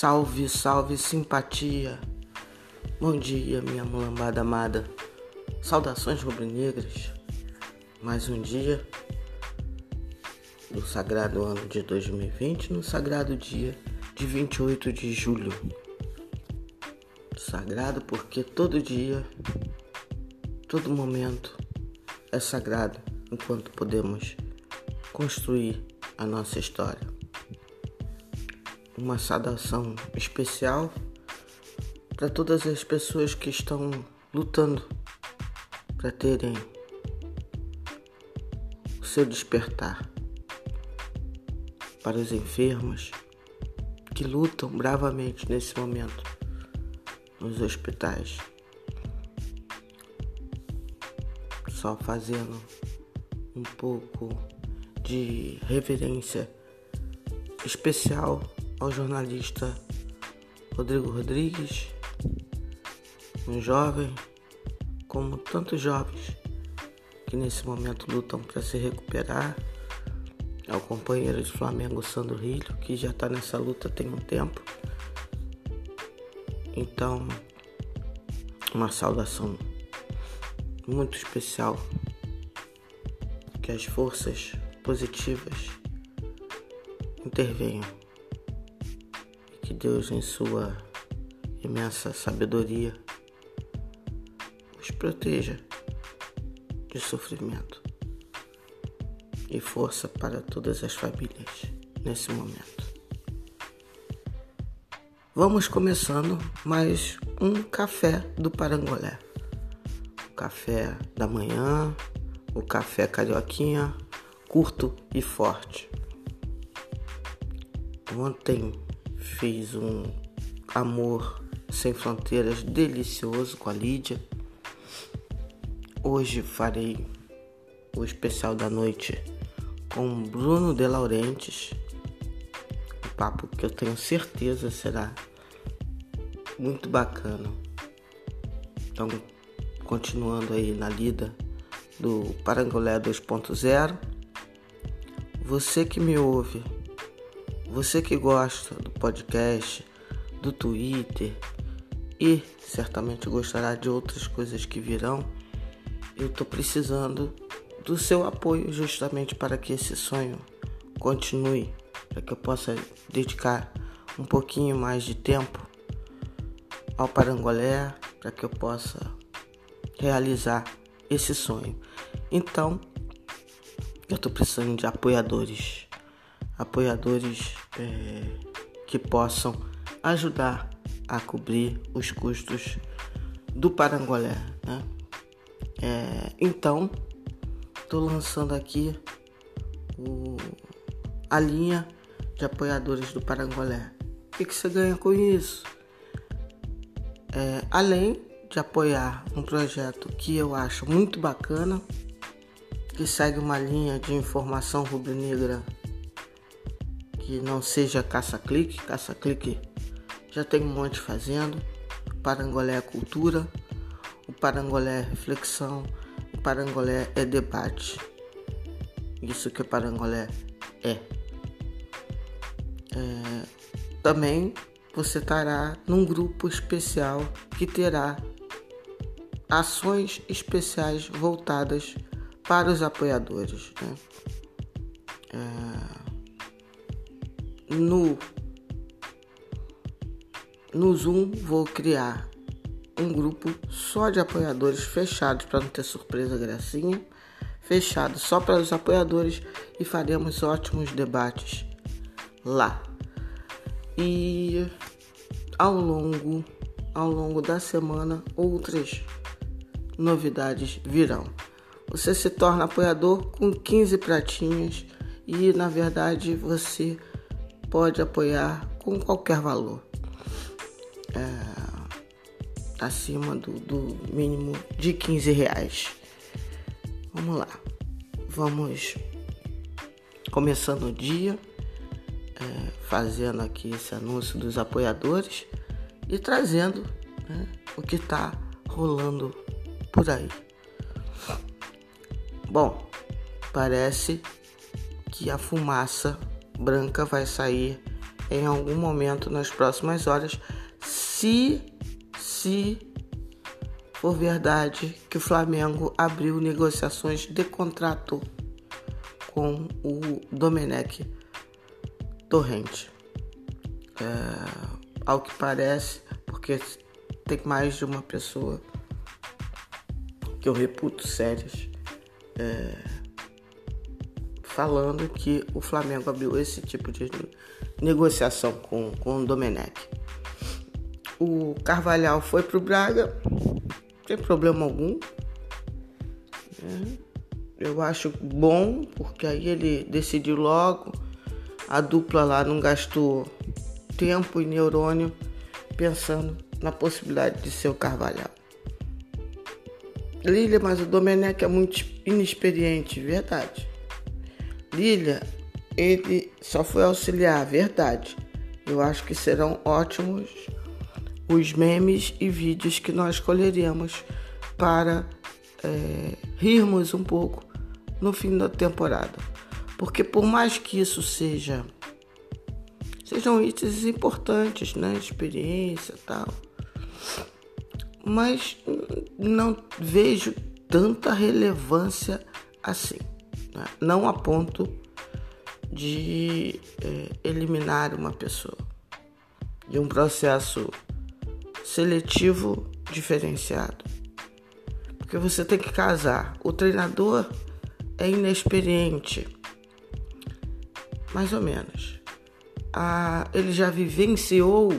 Salve, salve, simpatia. Bom dia, minha mulambada amada. Saudações rubro-negras. Mais um dia do sagrado ano de 2020, no sagrado dia de 28 de julho. Sagrado porque todo dia, todo momento é sagrado enquanto podemos construir a nossa história uma saudação especial para todas as pessoas que estão lutando para terem o seu despertar, para os enfermos que lutam bravamente nesse momento nos hospitais, só fazendo um pouco de reverência especial ao jornalista Rodrigo Rodrigues, um jovem, como tantos jovens que nesse momento lutam para se recuperar, ao companheiro de Flamengo Sandro Rilho, que já está nessa luta tem um tempo. Então, uma saudação muito especial que as forças positivas intervenham Deus, em sua imensa sabedoria, os proteja de sofrimento e força para todas as famílias nesse momento. Vamos começando mais um café do Parangolé. O café da manhã, o café carioquinha, curto e forte. Ontem Fiz um amor sem fronteiras delicioso com a Lídia. Hoje farei o especial da noite com Bruno De Laurentiis. Um papo que eu tenho certeza será muito bacana. Então, continuando aí na lida do Parangolé 2.0. Você que me ouve você que gosta do podcast, do Twitter e certamente gostará de outras coisas que virão, eu estou precisando do seu apoio justamente para que esse sonho continue, para que eu possa dedicar um pouquinho mais de tempo ao Parangolé, para que eu possa realizar esse sonho. Então, eu estou precisando de apoiadores apoiadores é, que possam ajudar a cobrir os custos do Parangolé. Né? É, então, estou lançando aqui o, a linha de apoiadores do Parangolé. O que, que você ganha com isso? É, além de apoiar um projeto que eu acho muito bacana, que segue uma linha de informação rubro-negra que não seja caça-clique. Caça-clique já tem um monte fazendo. O Parangolé é cultura, o Parangolé é reflexão, o Parangolé é debate. Isso que o Parangolé é. é. Também você estará num grupo especial que terá ações especiais voltadas para os apoiadores. Né? É no no Zoom vou criar um grupo só de apoiadores fechados para não ter surpresa gracinha, fechado só para os apoiadores e faremos ótimos debates lá. E ao longo ao longo da semana outras novidades virão. Você se torna apoiador com 15 pratinhos e na verdade você pode apoiar com qualquer valor, é, acima do, do mínimo de 15 reais. Vamos lá, vamos começando o dia, é, fazendo aqui esse anúncio dos apoiadores e trazendo né, o que está rolando por aí. Bom, parece que a fumaça branca vai sair em algum momento nas próximas horas, se se for verdade que o Flamengo abriu negociações de contrato com o Domenech Torrente. É, ao que parece, porque tem mais de uma pessoa que eu reputo sérias é, falando que o Flamengo abriu esse tipo de negociação com, com o Domenech. O Carvalhal foi para o Braga, sem problema algum. É, eu acho bom, porque aí ele decidiu logo. A dupla lá não gastou tempo e neurônio pensando na possibilidade de ser o Carvalhal. Lília, mas o Domenech é muito inexperiente, verdade. Ele só foi auxiliar, verdade. Eu acho que serão ótimos os memes e vídeos que nós escolheremos para é, rirmos um pouco no fim da temporada. Porque por mais que isso seja sejam itens importantes, né? Experiência tal. Mas não vejo tanta relevância assim. Né? Não a ponto de é, eliminar uma pessoa de um processo seletivo diferenciado. Porque você tem que casar. O treinador é inexperiente, mais ou menos a, ele já vivenciou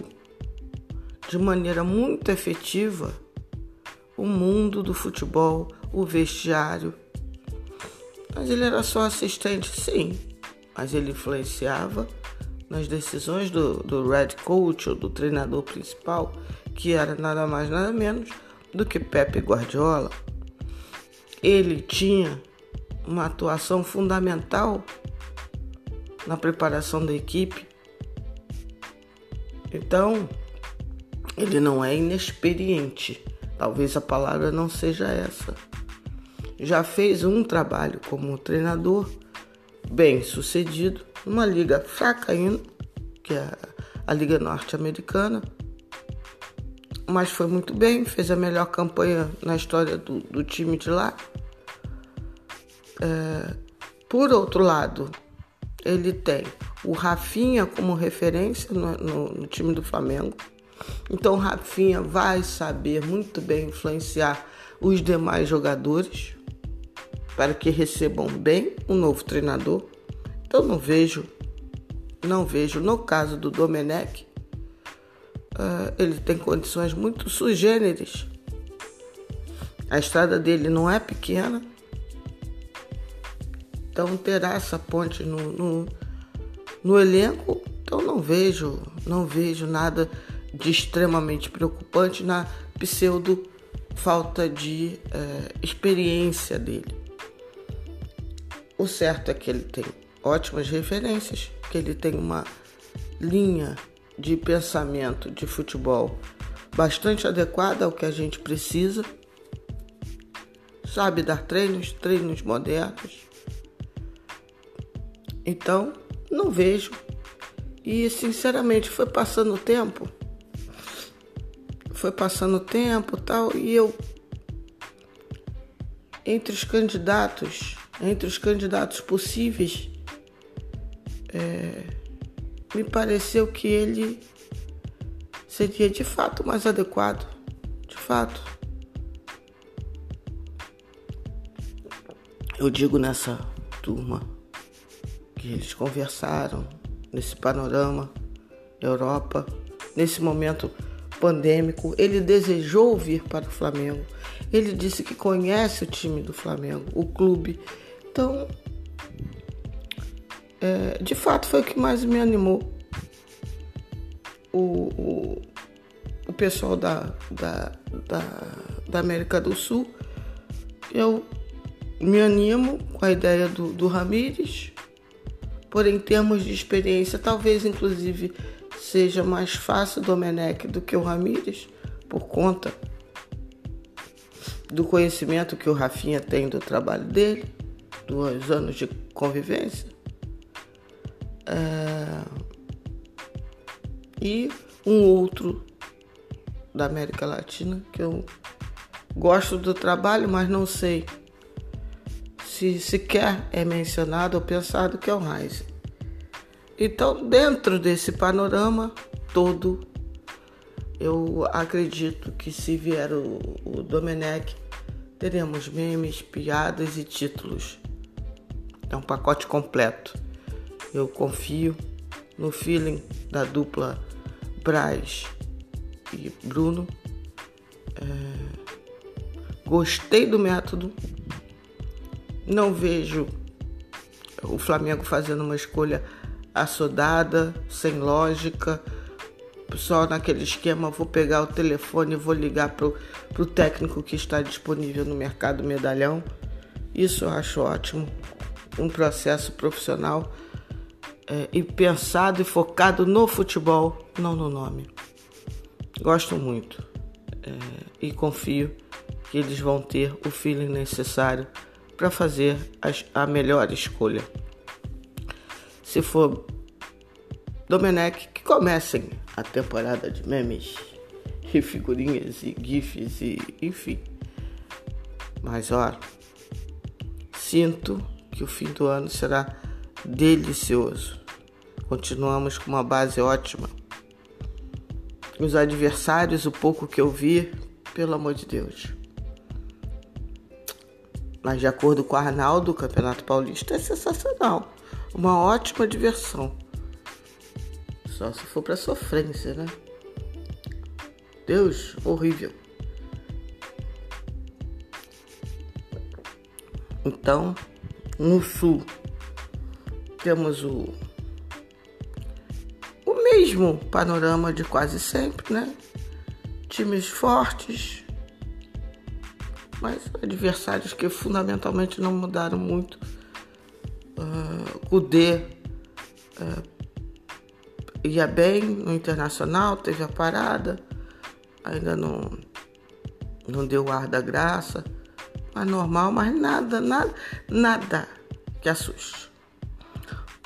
de maneira muito efetiva o mundo do futebol, o vestiário. Mas ele era só assistente, sim, mas ele influenciava nas decisões do, do Red Coach ou do treinador principal, que era nada mais nada menos do que Pepe Guardiola. Ele tinha uma atuação fundamental na preparação da equipe então, ele não é inexperiente. Talvez a palavra não seja essa. Já fez um trabalho como treinador bem sucedido numa liga fraca ainda, que é a Liga Norte-Americana, mas foi muito bem, fez a melhor campanha na história do, do time de lá. É, por outro lado, ele tem o Rafinha como referência no, no, no time do Flamengo. Então o Rafinha vai saber muito bem influenciar os demais jogadores para que recebam bem um novo treinador. Então não vejo, não vejo no caso do Domenech, uh, ele tem condições muito sugêneres. A estrada dele não é pequena, então terá essa ponte no, no no elenco, então não vejo, não vejo nada de extremamente preocupante na pseudo falta de é, experiência dele. O certo é que ele tem ótimas referências, que ele tem uma linha de pensamento de futebol bastante adequada ao que a gente precisa. Sabe dar treinos, treinos modernos. Então, não vejo. E sinceramente foi passando o tempo. Foi passando o tempo tal, e eu entre os candidatos, entre os candidatos possíveis, é, me pareceu que ele seria de fato mais adequado. De fato. Eu digo nessa turma que eles conversaram nesse panorama Europa, nesse momento pandêmico. Ele desejou vir para o Flamengo. Ele disse que conhece o time do Flamengo, o clube. Então, é, de fato, foi o que mais me animou. O, o, o pessoal da, da, da, da América do Sul. Eu me animo com a ideia do, do Ramires, Porém, em termos de experiência, talvez inclusive seja mais fácil o Domenech do que o Ramírez, por conta do conhecimento que o Rafinha tem do trabalho dele, dos anos de convivência. É... E um outro da América Latina que eu gosto do trabalho, mas não sei se sequer é mencionado ou pensado que é o Reis. Então, dentro desse panorama todo, eu acredito que se vier o, o Domenech, teremos memes, piadas e títulos. É um pacote completo. Eu confio no feeling da dupla Braz e Bruno. É... Gostei do método. Não vejo o Flamengo fazendo uma escolha assodada, sem lógica, só naquele esquema, vou pegar o telefone e vou ligar pro, pro técnico que está disponível no mercado medalhão. Isso eu acho ótimo. Um processo profissional é, e pensado e focado no futebol, não no nome. Gosto muito é, e confio que eles vão ter o feeling necessário para fazer as, a melhor escolha. Se for Domenech, que comecem a temporada de memes e figurinhas e gifs e enfim. Mas ó, sinto que o fim do ano será delicioso. Continuamos com uma base ótima. Os adversários, o pouco que eu vi, pelo amor de Deus. Mas de acordo com o Arnaldo, o Campeonato Paulista é sensacional. Uma ótima diversão. Só se for para sofrência, né? Deus, horrível. Então, no sul, temos o, o mesmo panorama de quase sempre, né? Times fortes, mas adversários que fundamentalmente não mudaram muito. Uh, o D uh, ia bem no internacional, teve a parada, ainda não, não deu ar da graça, mas normal, mas nada, nada, nada que assuste.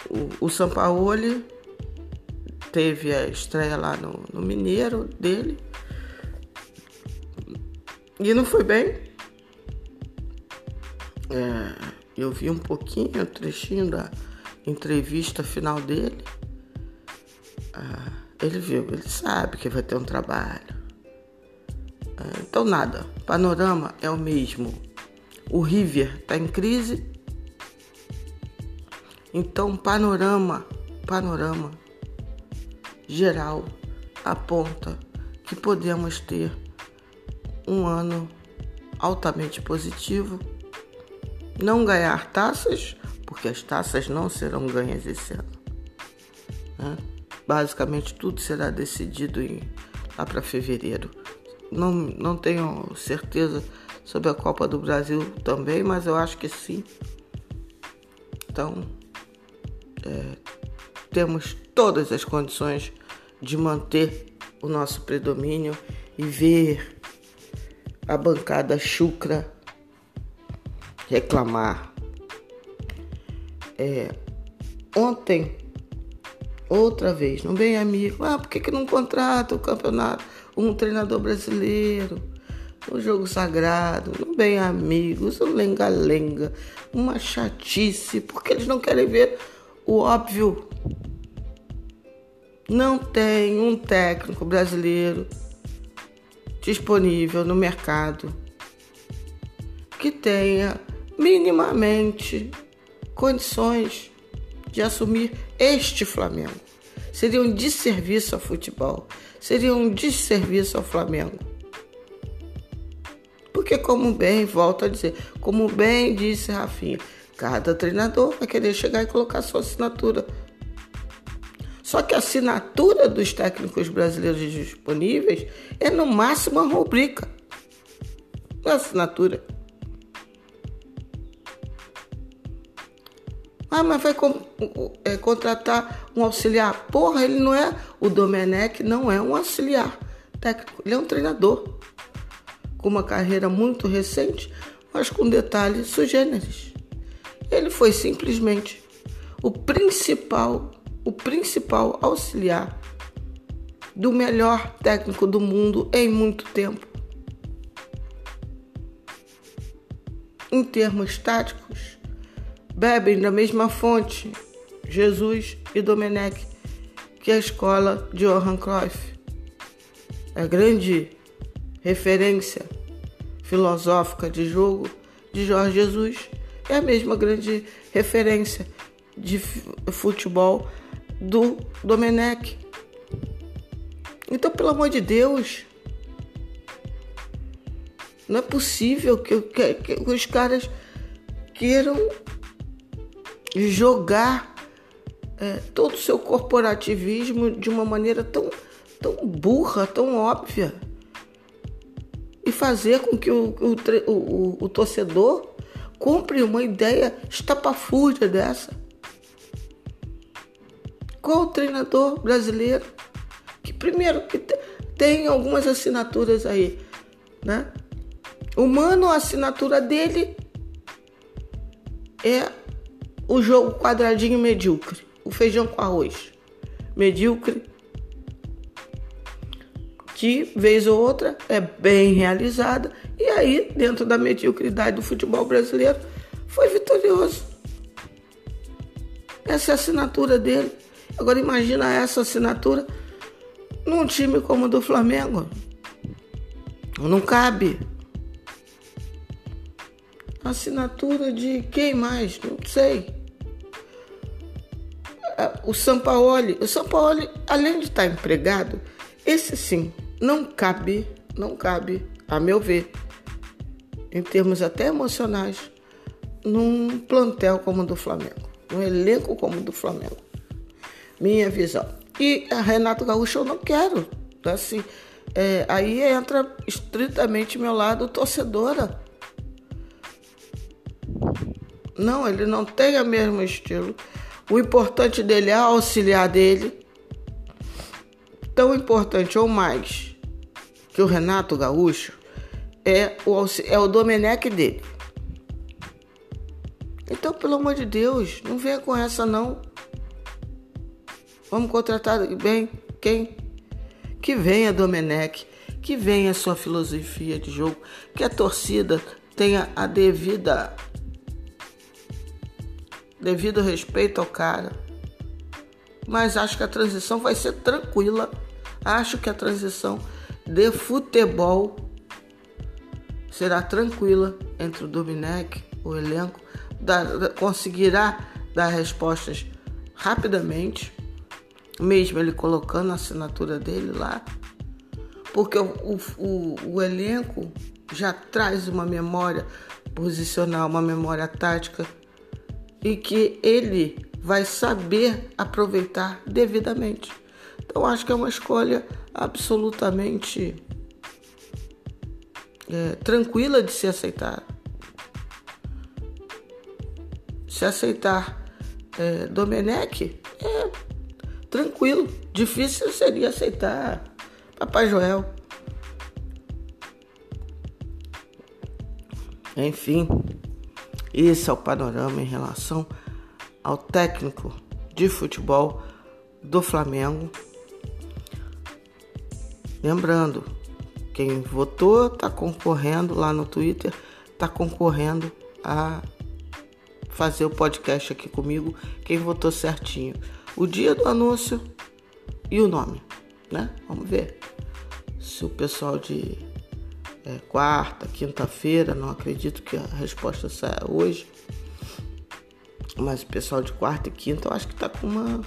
O, o Sampaoli teve a estreia lá no, no Mineiro dele e não foi bem. É, eu vi um pouquinho, um trechinho da entrevista final dele. Ah, ele viu, ele sabe que vai ter um trabalho. Ah, então nada, panorama é o mesmo. O River está em crise. Então panorama, panorama geral aponta que podemos ter um ano altamente positivo. Não ganhar taças, porque as taças não serão ganhas esse ano. Né? basicamente tudo será decidido em, lá para fevereiro. Não, não tenho certeza sobre a Copa do Brasil também, mas eu acho que sim. Então, é, temos todas as condições de manter o nosso predomínio e ver a bancada chucra reclamar. É, ontem outra vez, não bem amigo. Ah, por que, que não contrata o campeonato, um treinador brasileiro? Um jogo sagrado, não bem amigos, um lenga-lenga, uma chatice, porque eles não querem ver o óbvio. Não tem um técnico brasileiro disponível no mercado que tenha minimamente condições de assumir este Flamengo. Seria um desserviço ao futebol, seria um desserviço ao Flamengo. Porque, como bem, volto a dizer, como bem disse Rafinha, cada treinador vai querer chegar e colocar sua assinatura. Só que a assinatura dos técnicos brasileiros disponíveis é no máximo uma rubrica. Não é assinatura. Ah, mas vai é, contratar um auxiliar. Porra, ele não é. O Domenech não é um auxiliar técnico, ele é um treinador. Com uma carreira muito recente, mas com detalhes sugêneres. Ele foi simplesmente o principal, o principal auxiliar do melhor técnico do mundo em muito tempo. Em termos táticos, bebem da mesma fonte, Jesus e Domenech, que é a escola de Johan Cruyff. A grande referência filosófica de jogo de Jorge Jesus é a mesma grande referência de futebol do Domenech. Então, pelo amor de Deus, não é possível que, que, que os caras queiram jogar é, todo o seu corporativismo de uma maneira tão, tão burra, tão óbvia. Fazer com que o, o, o, o torcedor compre uma ideia estapafúrdia dessa. Qual o treinador brasileiro que primeiro que tem algumas assinaturas aí, né? O Mano, a assinatura dele é o jogo quadradinho medíocre, o feijão com arroz. Medíocre, que vez ou outra é bem realizada, e aí, dentro da mediocridade do futebol brasileiro, foi vitorioso. Essa é a assinatura dele. Agora imagina essa assinatura num time como o do Flamengo. Não cabe. Assinatura de quem mais? Não sei. É, o Sampaoli. O Sampaoli, além de estar empregado, esse sim, não cabe, não cabe, a meu ver, em termos até emocionais, num plantel como o do Flamengo, num elenco como o do Flamengo. Minha visão. E a Renato Gaúcho eu não quero. Assim, é, aí entra estritamente meu lado torcedora. Não, ele não tem o mesmo estilo. O importante dele é auxiliar dele. Tão importante ou mais que o Renato Gaúcho é o, é o Domenech dele. Então, pelo amor de Deus, não venha com essa não. Vamos contratar bem quem? Que venha Domenech, que venha sua filosofia de jogo, que a torcida tenha a devida devido respeito ao cara. Mas acho que a transição vai ser tranquila. Acho que a transição de futebol será tranquila entre o Domenech, o elenco, conseguirá dar respostas rapidamente mesmo ele colocando a assinatura dele lá, porque o, o, o elenco já traz uma memória posicional, uma memória tática e que ele vai saber aproveitar devidamente. Então acho que é uma escolha absolutamente é, tranquila de se aceitar. Se aceitar é, Domenech, é tranquilo. Difícil seria aceitar Papai Joel. Enfim, esse é o panorama em relação ao técnico de futebol do Flamengo. Lembrando, quem votou está concorrendo lá no Twitter, está concorrendo a fazer o podcast aqui comigo. Quem votou certinho o dia do anúncio e o nome, né? Vamos ver se o pessoal de é, quarta, quinta-feira, não acredito que a resposta saia hoje, mas o pessoal de quarta e quinta eu acho que tá com uma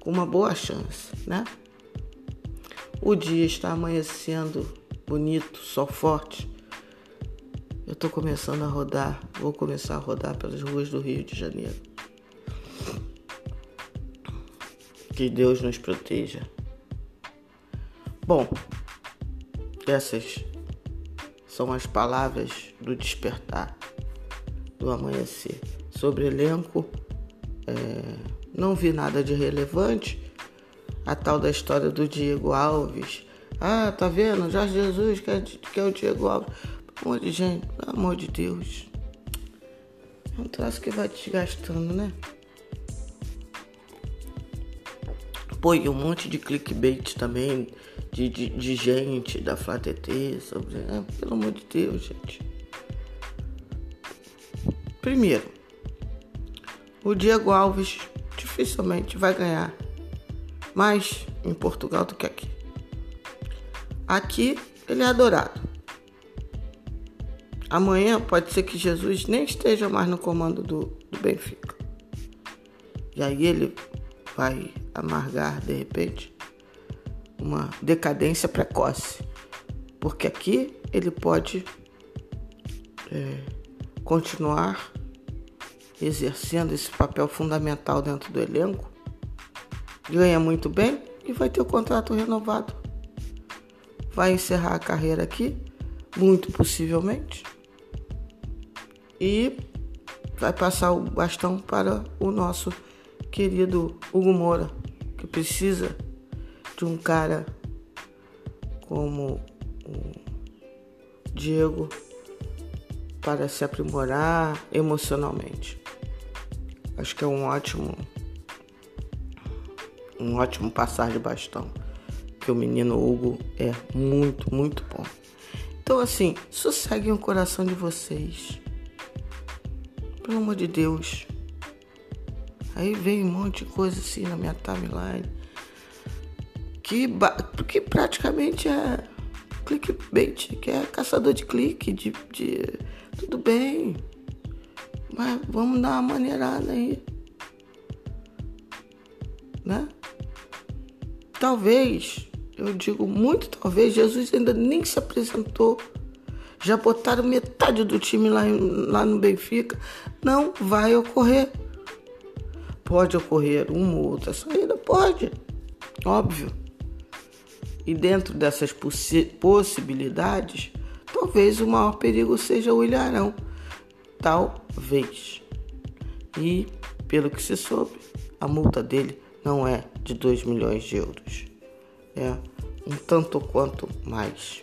com uma boa chance, né? O dia está amanhecendo bonito, sol forte. Eu tô começando a rodar, vou começar a rodar pelas ruas do Rio de Janeiro. Que Deus nos proteja. Bom, essas são as palavras do despertar, do amanhecer. Sobre elenco, é, não vi nada de relevante. A tal da história do Diego Alves. Ah, tá vendo? Jorge Jesus quer, quer o Diego Alves. Pelo amor de gente, pelo amor de Deus. É um troço que vai desgastando, né? Pô, e um monte de clickbait também de, de, de gente da FlaTT sobre. Ah, pelo amor de Deus, gente. Primeiro, o Diego Alves dificilmente vai ganhar mais em Portugal do que aqui. Aqui ele é adorado. Amanhã pode ser que Jesus nem esteja mais no comando do, do Benfica. E aí ele vai amargar de repente uma decadência precoce. Porque aqui ele pode é, continuar exercendo esse papel fundamental dentro do elenco, ganha muito bem e vai ter o contrato renovado. Vai encerrar a carreira aqui, muito possivelmente, e vai passar o bastão para o nosso querido Hugo Moura, que precisa de um cara como o Diego para se aprimorar emocionalmente. Acho que é um ótimo um ótimo passar de bastão. Que o menino Hugo é muito, muito bom. Então assim, sosseguem o coração de vocês. Pelo amor de Deus. Aí vem um monte de coisa assim na minha timeline. Que, que praticamente é clickbait, que é caçador de clique, de, de tudo bem. Mas vamos dar uma maneirada aí. Né? Talvez, eu digo muito talvez, Jesus ainda nem se apresentou. Já botaram metade do time lá, lá no Benfica. Não vai ocorrer. Pode ocorrer uma ou outra saída? Pode. Óbvio. E dentro dessas possi possibilidades, talvez o maior perigo seja o Ilharão. Talvez. E, pelo que se soube, a multa dele não é de 2 milhões de euros. É um tanto quanto mais.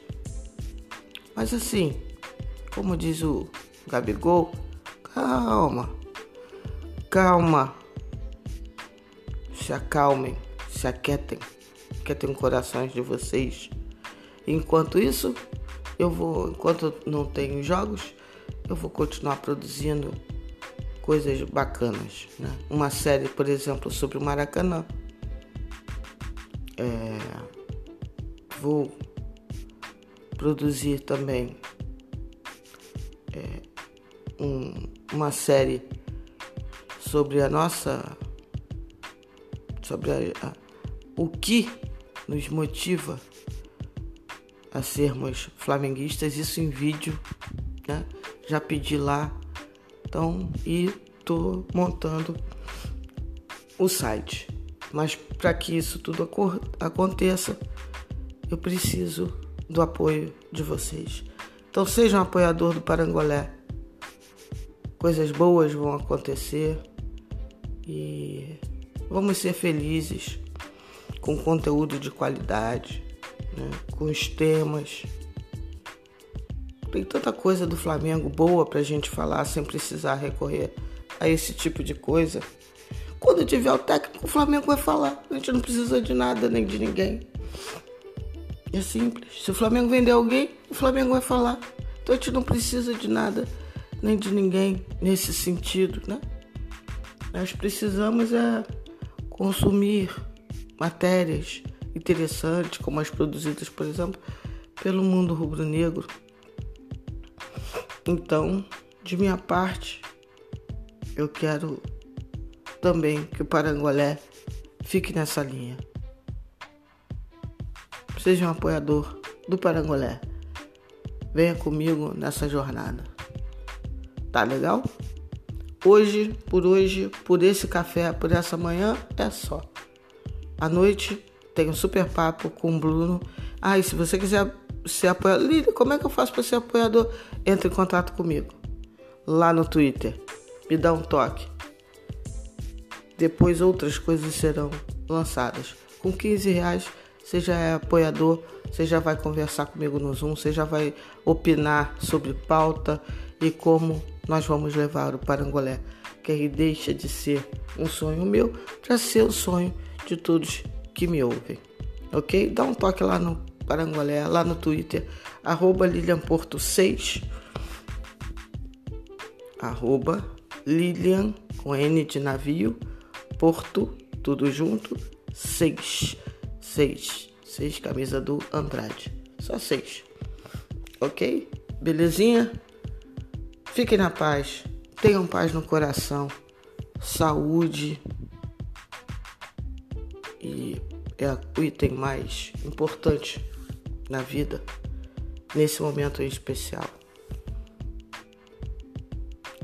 Mas assim, como diz o Gabigol, calma, calma. Se acalmem, se aquietem, aquietem corações de vocês. Enquanto isso, eu vou, enquanto não tenho jogos, eu vou continuar produzindo coisas bacanas. Né? Uma série, por exemplo, sobre o Maracanã. É, vou produzir também é, um, uma série sobre a nossa sobre a, a, o que nos motiva a sermos flamenguistas, isso em vídeo, né? Já pedi lá, então e tô montando o site. Mas para que isso tudo aconteça, eu preciso do apoio de vocês. Então seja um apoiador do Parangolé. Coisas boas vão acontecer e vamos ser felizes com conteúdo de qualidade né, com os temas. Tem tanta coisa do Flamengo boa pra gente falar sem precisar recorrer a esse tipo de coisa. Quando tiver o técnico, o Flamengo vai falar. A gente não precisa de nada nem de ninguém. É simples. Se o Flamengo vender alguém, o Flamengo vai falar. Então a gente não precisa de nada nem de ninguém nesse sentido, né? Nós precisamos é consumir matérias interessantes, como as produzidas, por exemplo, pelo mundo rubro-negro. Então, de minha parte, eu quero também que o Parangolé fique nessa linha. Seja um apoiador do Parangolé. Venha comigo nessa jornada. Tá legal? Hoje, por hoje, por esse café, por essa manhã, é só. À noite tem um super papo com o Bruno. Ah, e se você quiser ser apoiador, como é que eu faço para ser apoiador? Entre em contato comigo lá no Twitter. Me dá um toque. Depois outras coisas serão lançadas. Com 15 reais você já é apoiador, você já vai conversar comigo no Zoom, você já vai opinar sobre pauta e como nós vamos levar o Parangolé, que aí deixa de ser um sonho meu para ser o sonho de todos que me ouvem, ok? Dá um toque lá no Parangolé, lá no Twitter, arroba Lilian Porto 6, arroba Lilian com N de navio, Porto, tudo junto, 6, 6, 6, camisa do Andrade, só 6, ok? Belezinha? Fiquem na paz, tenham paz no coração, saúde. E é o item mais importante na vida nesse momento em especial.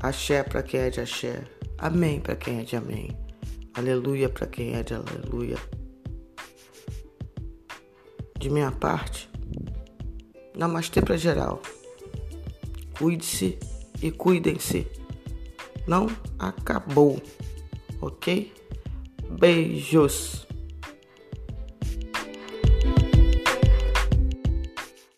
Axé para quem é de axé, amém para quem é de amém, aleluia para quem é de aleluia. De minha parte, namastê para geral. Cuide-se e cuidem-se. Não acabou, ok? Beijos.